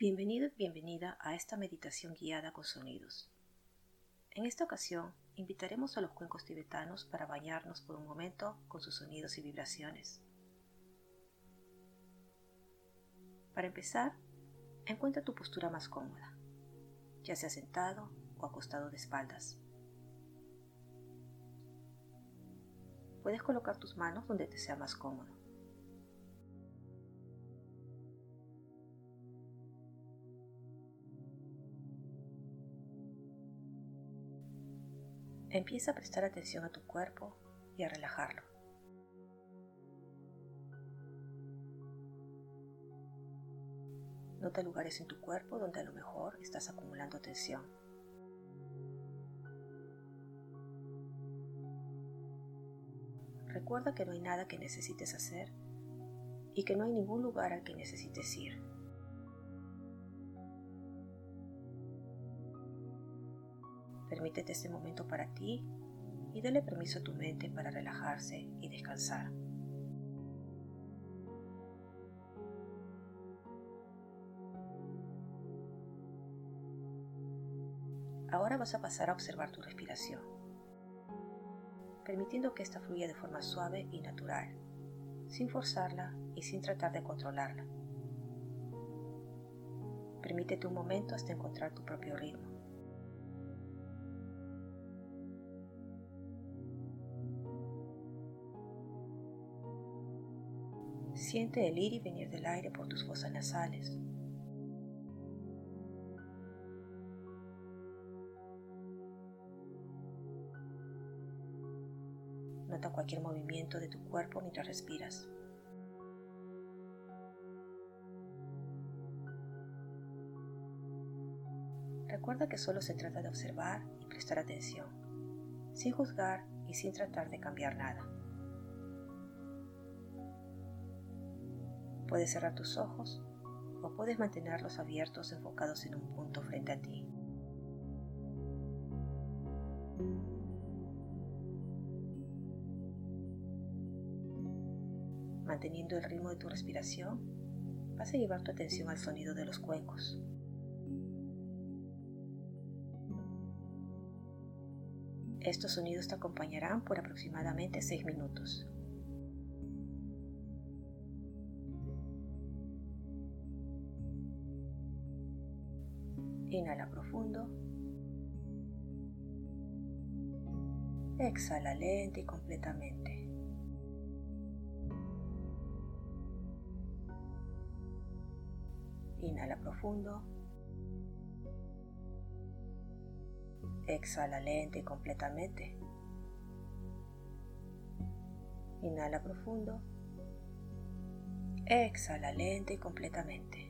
Bienvenido y bienvenida a esta meditación guiada con sonidos. En esta ocasión, invitaremos a los cuencos tibetanos para bañarnos por un momento con sus sonidos y vibraciones. Para empezar, encuentra tu postura más cómoda, ya sea sentado o acostado de espaldas. Puedes colocar tus manos donde te sea más cómodo. Empieza a prestar atención a tu cuerpo y a relajarlo. Nota lugares en tu cuerpo donde a lo mejor estás acumulando tensión. Recuerda que no hay nada que necesites hacer y que no hay ningún lugar al que necesites ir. Permítete este momento para ti y dale permiso a tu mente para relajarse y descansar. Ahora vas a pasar a observar tu respiración, permitiendo que ésta fluya de forma suave y natural, sin forzarla y sin tratar de controlarla. Permítete un momento hasta encontrar tu propio ritmo. Siente el ir y venir del aire por tus fosas nasales. Nota cualquier movimiento de tu cuerpo mientras respiras. Recuerda que solo se trata de observar y prestar atención, sin juzgar y sin tratar de cambiar nada. Puedes cerrar tus ojos o puedes mantenerlos abiertos enfocados en un punto frente a ti. Manteniendo el ritmo de tu respiración, vas a llevar tu atención al sonido de los cuencos. Estos sonidos te acompañarán por aproximadamente 6 minutos. Inhala profundo. Exhala lenta y completamente. Inhala profundo. Exhala lenta y completamente. Inhala profundo. Exhala lenta y completamente.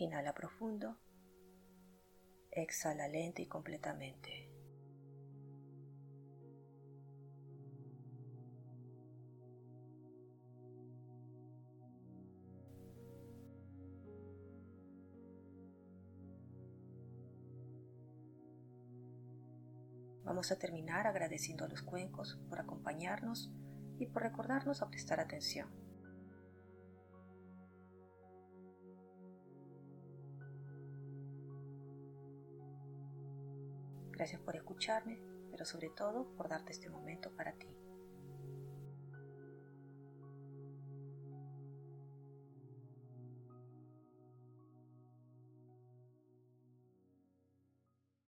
Inhala profundo. Exhala lento y completamente. Vamos a terminar agradeciendo a los cuencos por acompañarnos y por recordarnos a prestar atención. Gracias por escucharme, pero sobre todo por darte este momento para ti.